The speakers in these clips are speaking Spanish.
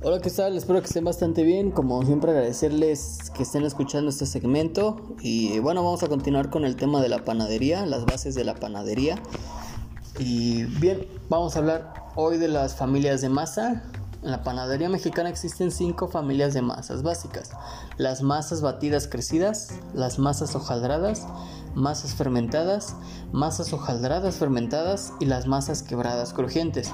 Hola, ¿qué tal? Espero que estén bastante bien. Como siempre, agradecerles que estén escuchando este segmento. Y bueno, vamos a continuar con el tema de la panadería, las bases de la panadería. Y bien, vamos a hablar hoy de las familias de masa. En la panadería mexicana existen cinco familias de masas básicas. Las masas batidas crecidas, las masas hojaldradas, masas fermentadas, masas hojaldradas fermentadas y las masas quebradas crujientes.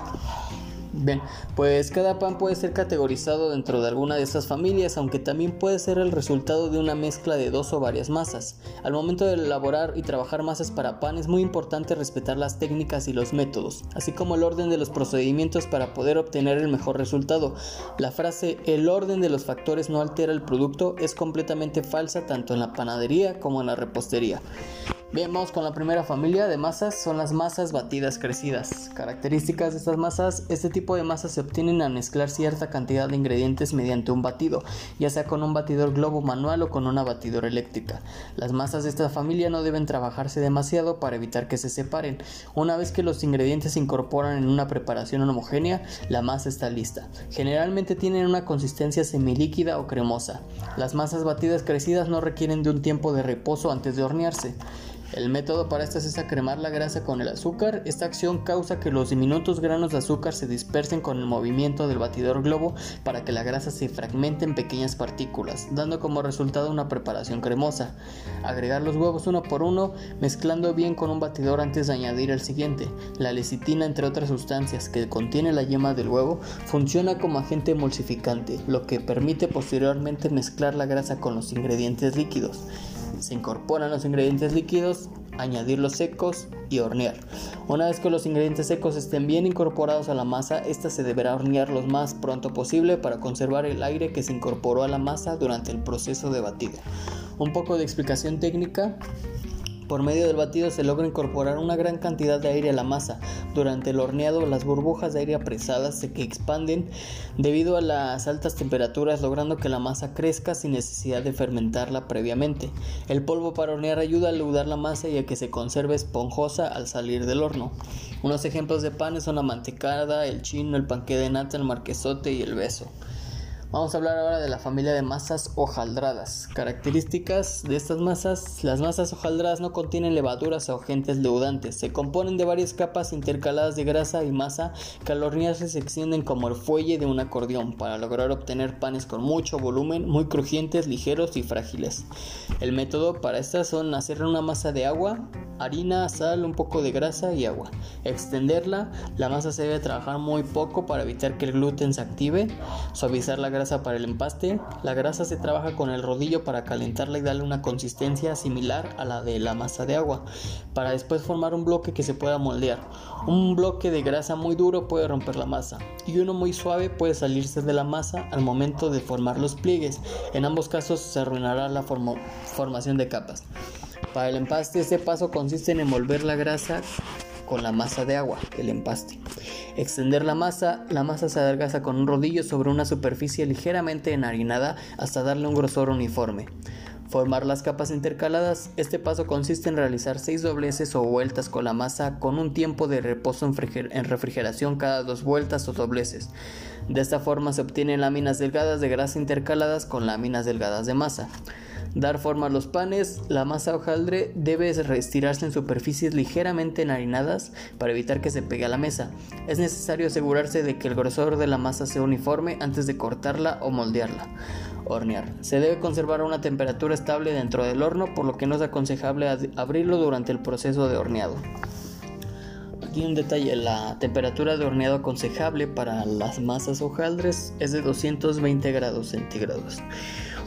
Bien, pues cada pan puede ser categorizado dentro de alguna de estas familias, aunque también puede ser el resultado de una mezcla de dos o varias masas. Al momento de elaborar y trabajar masas para pan es muy importante respetar las técnicas y los métodos, así como el orden de los procedimientos para poder obtener el mejor resultado. La frase el orden de los factores no altera el producto es completamente falsa tanto en la panadería como en la repostería. Bien, vamos con la primera familia de masas, son las masas batidas crecidas. Características de estas masas, este tipo de masas se obtienen al mezclar cierta cantidad de ingredientes mediante un batido, ya sea con un batidor globo manual o con una batidora eléctrica. Las masas de esta familia no deben trabajarse demasiado para evitar que se separen. Una vez que los ingredientes se incorporan en una preparación homogénea, la masa está lista. Generalmente tienen una consistencia semilíquida o cremosa. Las masas batidas crecidas no requieren de un tiempo de reposo antes de hornearse. El método para estas es acremar la grasa con el azúcar. Esta acción causa que los diminutos granos de azúcar se dispersen con el movimiento del batidor globo para que la grasa se fragmente en pequeñas partículas, dando como resultado una preparación cremosa. Agregar los huevos uno por uno, mezclando bien con un batidor antes de añadir el siguiente. La lecitina, entre otras sustancias que contiene la yema del huevo, funciona como agente emulsificante, lo que permite posteriormente mezclar la grasa con los ingredientes líquidos. Se incorporan los ingredientes líquidos, añadirlos secos y hornear. Una vez que los ingredientes secos estén bien incorporados a la masa, esta se deberá hornear lo más pronto posible para conservar el aire que se incorporó a la masa durante el proceso de batido. Un poco de explicación técnica. Por medio del batido se logra incorporar una gran cantidad de aire a la masa. Durante el horneado las burbujas de aire apresadas se expanden debido a las altas temperaturas logrando que la masa crezca sin necesidad de fermentarla previamente. El polvo para hornear ayuda a leudar la masa y a que se conserve esponjosa al salir del horno. Unos ejemplos de panes son la mantecada, el chino, el panque de nata, el marquesote y el beso. Vamos a hablar ahora de la familia de masas hojaldradas. Características de estas masas. Las masas hojaldradas no contienen levaduras o agentes leudantes. Se componen de varias capas intercaladas de grasa y masa que al hornearse se extienden como el fuelle de un acordeón para lograr obtener panes con mucho volumen, muy crujientes, ligeros y frágiles. El método para estas son hacer una masa de agua, harina, sal, un poco de grasa y agua. Extenderla, la masa se debe trabajar muy poco para evitar que el gluten se active, suavizar la grasa para el empaste. La grasa se trabaja con el rodillo para calentarla y darle una consistencia similar a la de la masa de agua, para después formar un bloque que se pueda moldear. Un bloque de grasa muy duro puede romper la masa y uno muy suave puede salirse de la masa al momento de formar los pliegues. En ambos casos se arruinará la formación de capas. Para el empaste este paso consiste en envolver la grasa con la masa de agua, el empaste. Extender la masa, la masa se adelgaza con un rodillo sobre una superficie ligeramente enharinada hasta darle un grosor uniforme. Formar las capas intercaladas. Este paso consiste en realizar seis dobleces o vueltas con la masa con un tiempo de reposo en refrigeración cada dos vueltas o dobleces. De esta forma se obtienen láminas delgadas de grasa intercaladas con láminas delgadas de masa. Dar forma a los panes. La masa hojaldre debe retirarse en superficies ligeramente enharinadas para evitar que se pegue a la mesa. Es necesario asegurarse de que el grosor de la masa sea uniforme antes de cortarla o moldearla. Hornear. Se debe conservar a una temperatura estable dentro del horno, por lo que no es aconsejable abrirlo durante el proceso de horneado. Aquí un detalle, la temperatura de horneado aconsejable para las masas hojaldres es de 220 grados centígrados.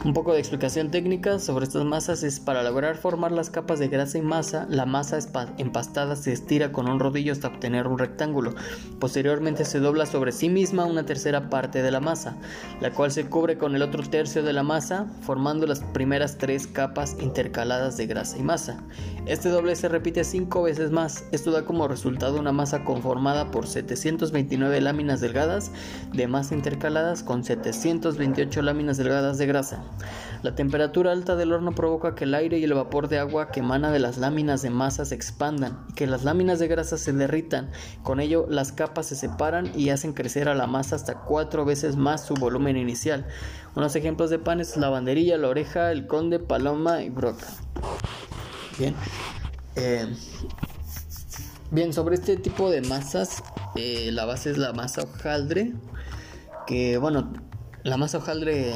Un poco de explicación técnica sobre estas masas es para lograr formar las capas de grasa y masa, la masa empastada se estira con un rodillo hasta obtener un rectángulo. Posteriormente se dobla sobre sí misma una tercera parte de la masa, la cual se cubre con el otro tercio de la masa, formando las primeras tres capas intercaladas de grasa y masa. Este doble se repite cinco veces más. Esto da como resultado una masa conformada por 729 láminas delgadas de masa intercaladas con 728 láminas delgadas de grasa. La temperatura alta del horno provoca que el aire y el vapor de agua que emana de las láminas de masa se expandan y que las láminas de grasa se derritan. Con ello, las capas se separan y hacen crecer a la masa hasta cuatro veces más su volumen inicial. Unos ejemplos de panes: la banderilla, la oreja, el conde, paloma y broca. Bien. Eh, bien, sobre este tipo de masas, eh, la base es la masa hojaldre, que bueno, la masa hojaldre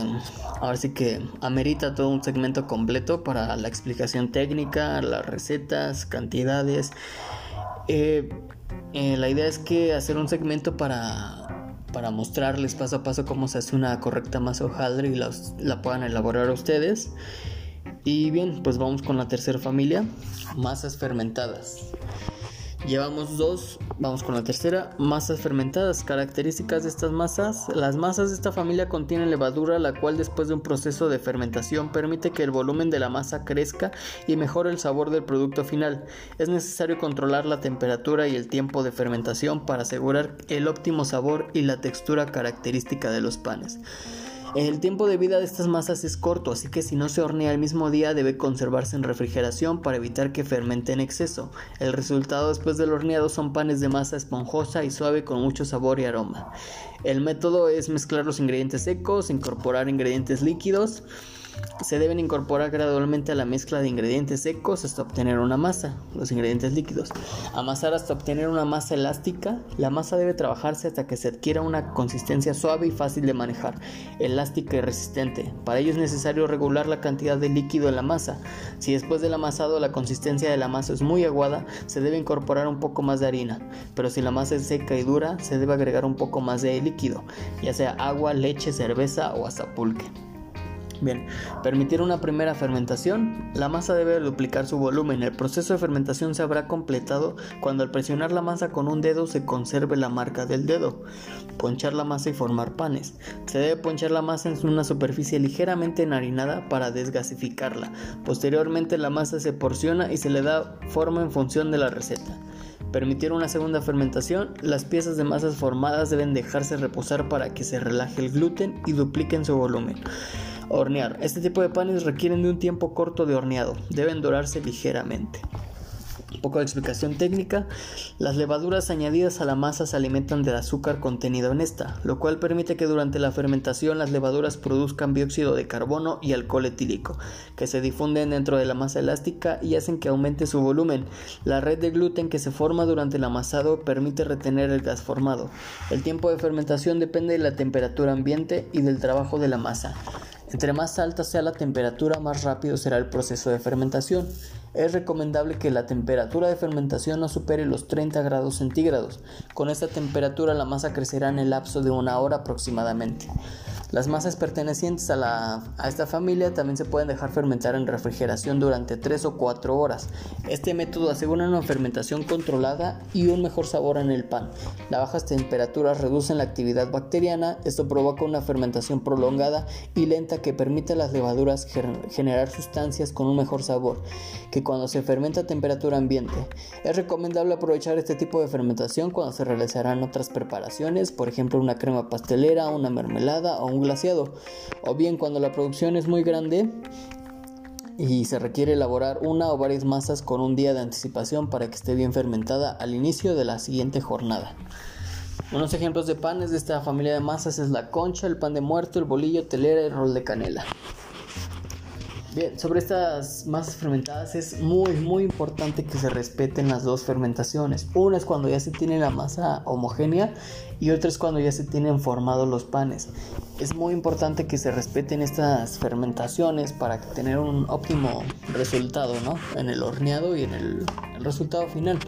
ahora sí que amerita todo un segmento completo para la explicación técnica, las recetas, cantidades. Eh, eh, la idea es que hacer un segmento para, para mostrarles paso a paso cómo se hace una correcta masa hojaldre y la puedan elaborar ustedes. Y bien, pues vamos con la tercera familia, masas fermentadas. Llevamos dos, vamos con la tercera, masas fermentadas. Características de estas masas. Las masas de esta familia contienen levadura, la cual después de un proceso de fermentación permite que el volumen de la masa crezca y mejore el sabor del producto final. Es necesario controlar la temperatura y el tiempo de fermentación para asegurar el óptimo sabor y la textura característica de los panes. El tiempo de vida de estas masas es corto, así que si no se hornea el mismo día debe conservarse en refrigeración para evitar que fermente en exceso. El resultado después del horneado son panes de masa esponjosa y suave con mucho sabor y aroma. El método es mezclar los ingredientes secos, incorporar ingredientes líquidos, se deben incorporar gradualmente a la mezcla de ingredientes secos hasta obtener una masa, los ingredientes líquidos. Amasar hasta obtener una masa elástica. La masa debe trabajarse hasta que se adquiera una consistencia suave y fácil de manejar, elástica y resistente. Para ello es necesario regular la cantidad de líquido en la masa. Si después del amasado la consistencia de la masa es muy aguada, se debe incorporar un poco más de harina. Pero si la masa es seca y dura, se debe agregar un poco más de líquido, ya sea agua, leche, cerveza o hasta pulque. Bien, permitir una primera fermentación. La masa debe duplicar su volumen. El proceso de fermentación se habrá completado cuando al presionar la masa con un dedo se conserve la marca del dedo. Ponchar la masa y formar panes. Se debe ponchar la masa en una superficie ligeramente enharinada para desgasificarla. Posteriormente la masa se porciona y se le da forma en función de la receta. Permitir una segunda fermentación, las piezas de masas formadas deben dejarse reposar para que se relaje el gluten y dupliquen su volumen. Hornear. Este tipo de panes requieren de un tiempo corto de horneado. Deben dorarse ligeramente. Poco de explicación técnica. Las levaduras añadidas a la masa se alimentan del azúcar contenido en esta, lo cual permite que durante la fermentación las levaduras produzcan dióxido de carbono y alcohol etílico, que se difunden dentro de la masa elástica y hacen que aumente su volumen. La red de gluten que se forma durante el amasado permite retener el gas formado. El tiempo de fermentación depende de la temperatura ambiente y del trabajo de la masa. Entre más alta sea la temperatura, más rápido será el proceso de fermentación. Es recomendable que la temperatura de fermentación no supere los 30 grados centígrados. Con esta temperatura la masa crecerá en el lapso de una hora aproximadamente. Las masas pertenecientes a, la, a esta familia también se pueden dejar fermentar en refrigeración durante 3 o 4 horas. Este método asegura una fermentación controlada y un mejor sabor en el pan. Las bajas temperaturas reducen la actividad bacteriana, esto provoca una fermentación prolongada y lenta que permite a las levaduras generar sustancias con un mejor sabor que cuando se fermenta a temperatura ambiente. Es recomendable aprovechar este tipo de fermentación cuando se realizarán otras preparaciones, por ejemplo una crema pastelera, una mermelada o glaciado, o bien cuando la producción es muy grande y se requiere elaborar una o varias masas con un día de anticipación para que esté bien fermentada al inicio de la siguiente jornada. Unos ejemplos de panes de esta familia de masas es la concha, el pan de muerto, el bolillo, telera y el rol de canela. Bien, sobre estas masas fermentadas es muy muy importante que se respeten las dos fermentaciones. Una es cuando ya se tiene la masa homogénea y otra es cuando ya se tienen formados los panes. Es muy importante que se respeten estas fermentaciones para tener un óptimo resultado, ¿no? En el horneado y en el, el resultado final.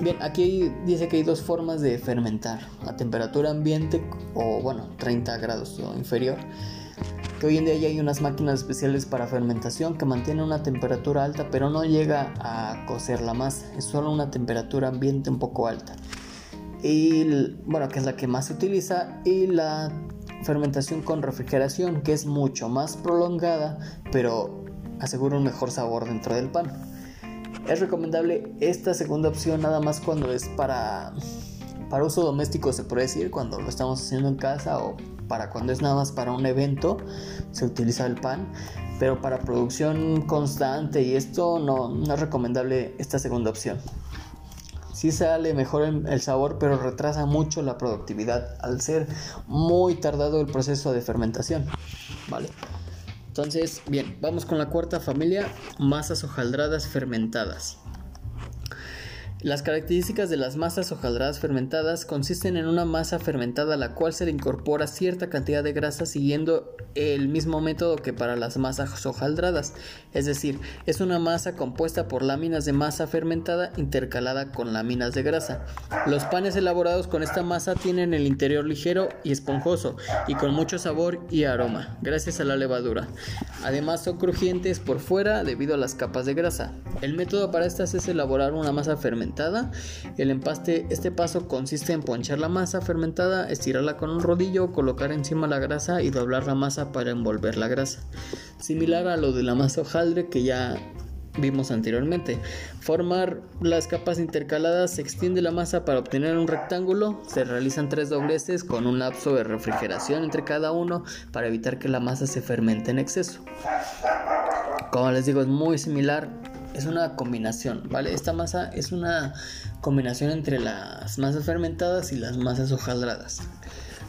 Bien, aquí dice que hay dos formas de fermentar, a temperatura ambiente o bueno, 30 grados o inferior hoy en día ya hay unas máquinas especiales para fermentación que mantienen una temperatura alta pero no llega a cocer la masa, es solo una temperatura ambiente un poco alta. Y bueno, que es la que más se utiliza y la fermentación con refrigeración que es mucho más prolongada pero asegura un mejor sabor dentro del pan. Es recomendable esta segunda opción nada más cuando es para para uso doméstico se puede decir cuando lo estamos haciendo en casa o para cuando es nada más para un evento se utiliza el pan, pero para producción constante y esto no, es recomendable esta segunda opción. Sí sale mejor el sabor, pero retrasa mucho la productividad al ser muy tardado el proceso de fermentación. ¿Vale? Entonces, bien, vamos con la cuarta familia, masas hojaldradas fermentadas. Las características de las masas hojaldradas fermentadas consisten en una masa fermentada a la cual se le incorpora cierta cantidad de grasa siguiendo el mismo método que para las masas hojaldradas, es decir, es una masa compuesta por láminas de masa fermentada intercalada con láminas de grasa. Los panes elaborados con esta masa tienen el interior ligero y esponjoso y con mucho sabor y aroma, gracias a la levadura. Además son crujientes por fuera debido a las capas de grasa. El método para estas es elaborar una masa fermentada el empaste, este paso consiste en ponchar la masa fermentada, estirarla con un rodillo, colocar encima la grasa y doblar la masa para envolver la grasa. Similar a lo de la masa hojaldre que ya vimos anteriormente. Formar las capas intercaladas, se extiende la masa para obtener un rectángulo, se realizan tres dobleces con un lapso de refrigeración entre cada uno para evitar que la masa se fermente en exceso. Como les digo, es muy similar es una combinación, ¿vale? Esta masa es una combinación entre las masas fermentadas y las masas hojaldradas.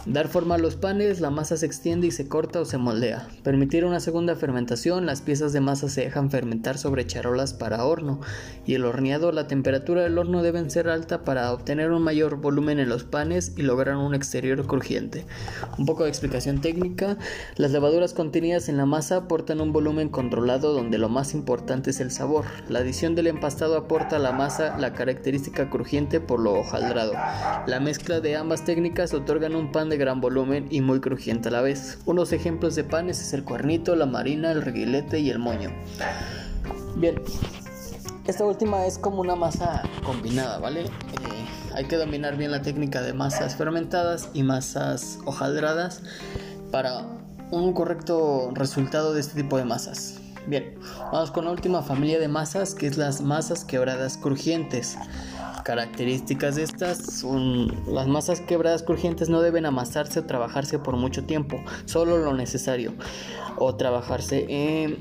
Dar forma a los panes, la masa se extiende y se corta o se moldea. Permitir una segunda fermentación, las piezas de masa se dejan fermentar sobre charolas para horno y el horneado, la temperatura del horno deben ser alta para obtener un mayor volumen en los panes y lograr un exterior crujiente. Un poco de explicación técnica, las levaduras contenidas en la masa aportan un volumen controlado donde lo más importante es el sabor. La adición del empastado aporta a la masa la característica crujiente por lo hojaldrado. La mezcla de ambas técnicas otorgan un pan de gran volumen y muy crujiente a la vez. Unos ejemplos de panes es el cuernito, la marina, el reguilete y el moño. Bien, esta última es como una masa combinada, ¿vale? Eh, hay que dominar bien la técnica de masas fermentadas y masas hojaldradas para un correcto resultado de este tipo de masas. Bien, vamos con la última familia de masas que es las masas quebradas crujientes. Características de estas son las masas quebradas crujientes no deben amasarse o trabajarse por mucho tiempo, solo lo necesario. O trabajarse en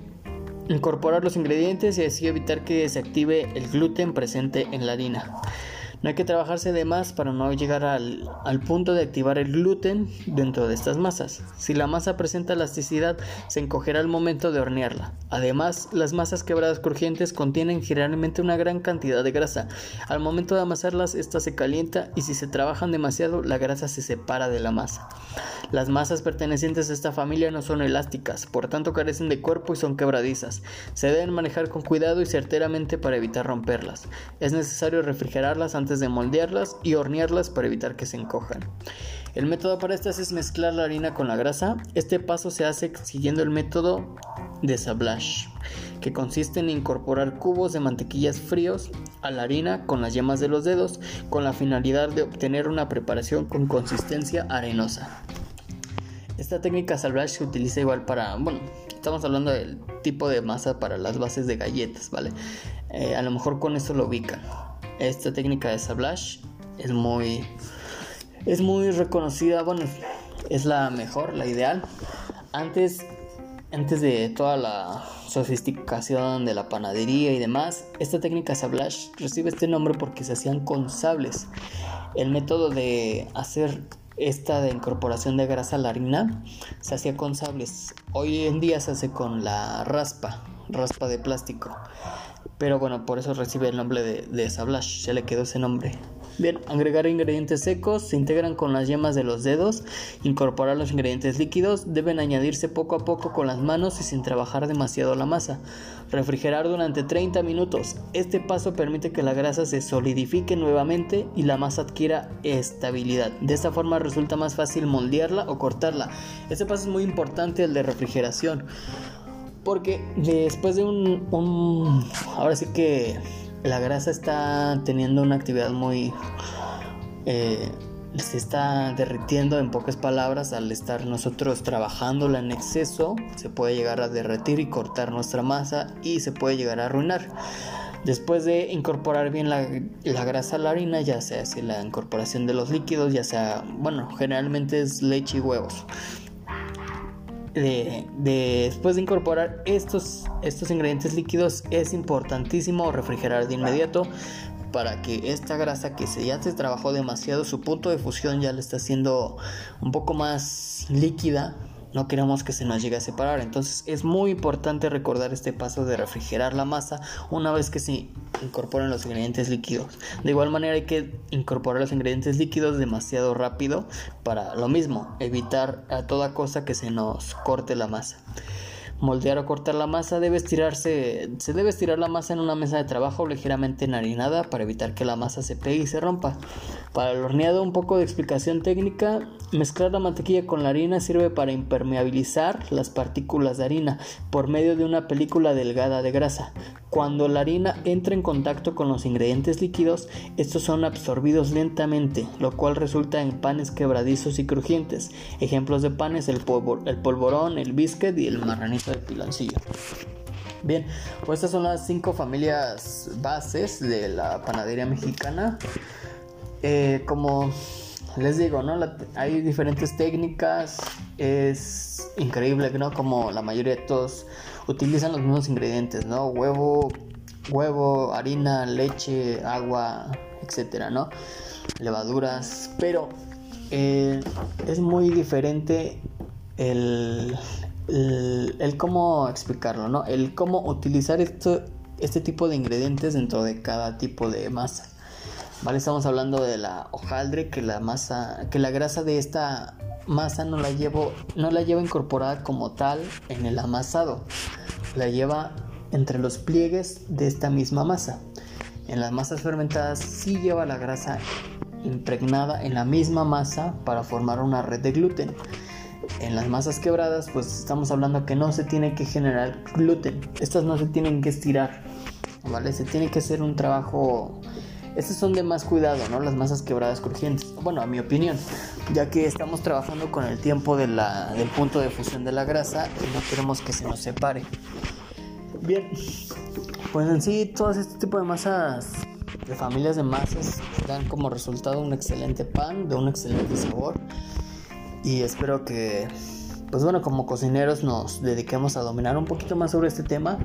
incorporar los ingredientes y así evitar que se active el gluten presente en la harina. No hay que trabajarse de más para no llegar al, punto de activar el gluten dentro de estas masas. Si la masa presenta elasticidad, se encogerá al momento de hornearla. Además, las masas quebradas crujientes contienen generalmente una gran cantidad de grasa. Al momento de amasarlas, esta se calienta y si se trabajan demasiado, la grasa se separa de la masa. Las masas pertenecientes a esta familia no son elásticas, por tanto carecen de cuerpo y son quebradizas. Se deben manejar con cuidado y certeramente para evitar romperlas. Es necesario refrigerarlas antes de moldearlas y hornearlas para evitar que se encojan. El método para estas es mezclar la harina con la grasa. Este paso se hace siguiendo el método de sablage, que consiste en incorporar cubos de mantequillas fríos a la harina con las yemas de los dedos con la finalidad de obtener una preparación con consistencia arenosa. Esta técnica salvage se utiliza igual para, bueno, estamos hablando del tipo de masa para las bases de galletas, ¿vale? Eh, a lo mejor con esto lo ubican. Esta técnica de sablage es muy, es muy reconocida, bueno, es la mejor, la ideal. Antes, antes de toda la sofisticación de la panadería y demás, esta técnica sablage recibe este nombre porque se hacían con sables. El método de hacer esta de incorporación de grasa a la harina se hacía con sables. Hoy en día se hace con la raspa, raspa de plástico. Pero bueno, por eso recibe el nombre de, de sablage, se le quedó ese nombre. Bien, agregar ingredientes secos, se integran con las yemas de los dedos, incorporar los ingredientes líquidos, deben añadirse poco a poco con las manos y sin trabajar demasiado la masa. Refrigerar durante 30 minutos. Este paso permite que la grasa se solidifique nuevamente y la masa adquiera estabilidad. De esta forma resulta más fácil moldearla o cortarla. Este paso es muy importante, el de refrigeración. Porque después de un, ahora sí que la grasa está teniendo una actividad muy... Eh, se está derritiendo en pocas palabras al estar nosotros trabajándola en exceso se puede llegar a derretir y cortar nuestra masa y se puede llegar a arruinar Después de incorporar bien la, grasa a la harina, ya se hace la incorporación de los líquidos, ya sea, bueno, generalmente es leche y huevos. Después de incorporar estos, estos ingredientes líquidos es importantísimo refrigerar de inmediato para que esta grasa que se ya se trabajó demasiado, su punto de fusión ya le está haciendo un poco más líquida. No queremos que se nos llegue a separar. Entonces es muy importante recordar este paso de refrigerar la masa una vez que se incorporan los ingredientes líquidos. De igual manera hay que incorporar los ingredientes líquidos demasiado rápido para lo mismo, evitar a toda cosa que se nos corte la masa moldear o cortar la masa debe estirarse, se debe estirar la masa en una mesa de trabajo ligeramente enharinada para evitar que la masa se pegue y se rompa. Para el horneado un poco de explicación técnica, mezclar la mantequilla con la harina sirve para impermeabilizar las partículas de harina por medio de una película delgada de grasa. Cuando la harina entra en contacto con los ingredientes líquidos, estos son absorbidos lentamente, lo cual resulta en panes quebradizos y crujientes. Ejemplos de panes, el, polvorón, el biscuit y el marranito de piloncillo. Bien, pues estas son las cinco familias bases de la panadería mexicana. Eh, como les digo, ¿no? hay diferentes técnicas. Es increíble, ¿no? Como la mayoría de todos utilizan los mismos ingredientes, ¿no? Huevo, huevo, harina, leche, agua, etcétera, ¿no? Levaduras, pero eh, es muy diferente el, el, cómo explicarlo, ¿no? El cómo utilizar esto, este tipo de ingredientes dentro de cada tipo de masa. ¿Vale? Estamos hablando de la hojaldre, que la masa, que la grasa de esta masa no la llevo, no la lleva incorporada como tal en el amasado, la lleva entre los pliegues de esta misma masa. En las masas fermentadas sí lleva la grasa impregnada en la misma masa para formar una red de gluten. En las masas quebradas, pues estamos hablando que no se tiene que generar gluten. Estas no se tienen que estirar, ¿vale? Se tiene que hacer un trabajo estas son de más cuidado, ¿no? Las masas quebradas crujientes. Bueno, a mi opinión, ya que estamos trabajando con el tiempo del punto de fusión de la grasa y no queremos que se nos separe. Bien, pues en sí, todo este tipo de masas, de familias de masas, dan como resultado un excelente pan de un excelente sabor. Y espero que, pues bueno, como cocineros nos dediquemos a dominar un poquito más sobre este tema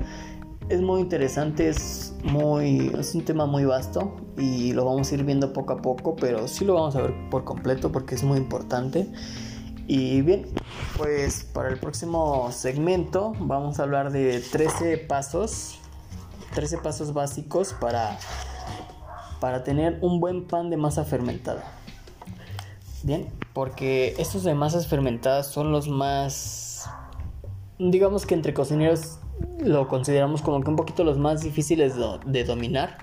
es muy interesante, es muy es un tema muy vasto y lo vamos a ir viendo poco a poco, pero sí lo vamos a ver por completo porque es muy importante. Y bien, pues para el próximo segmento vamos a hablar de 13 pasos, 13 pasos básicos para para tener un buen pan de masa fermentada. Bien, porque estos de masas fermentadas son los más digamos que entre cocineros lo consideramos como que un poquito los más difíciles de, dominar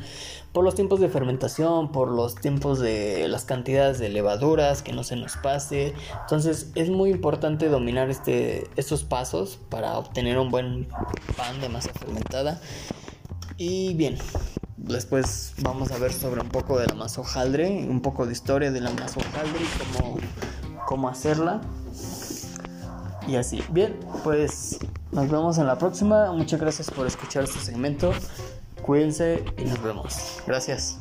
por los tiempos de fermentación, por los tiempos de las cantidades de levaduras, que no se nos pase. Entonces es muy importante dominar este, estos pasos para obtener un buen pan de masa fermentada. Y bien, después vamos a ver sobre un poco de la masa hojaldre, un poco de historia de la masa hojaldre y cómo, cómo hacerla. Y así. Bien, pues nos vemos en la próxima. Muchas gracias por escuchar este segmento. Cuídense y nos vemos. Gracias.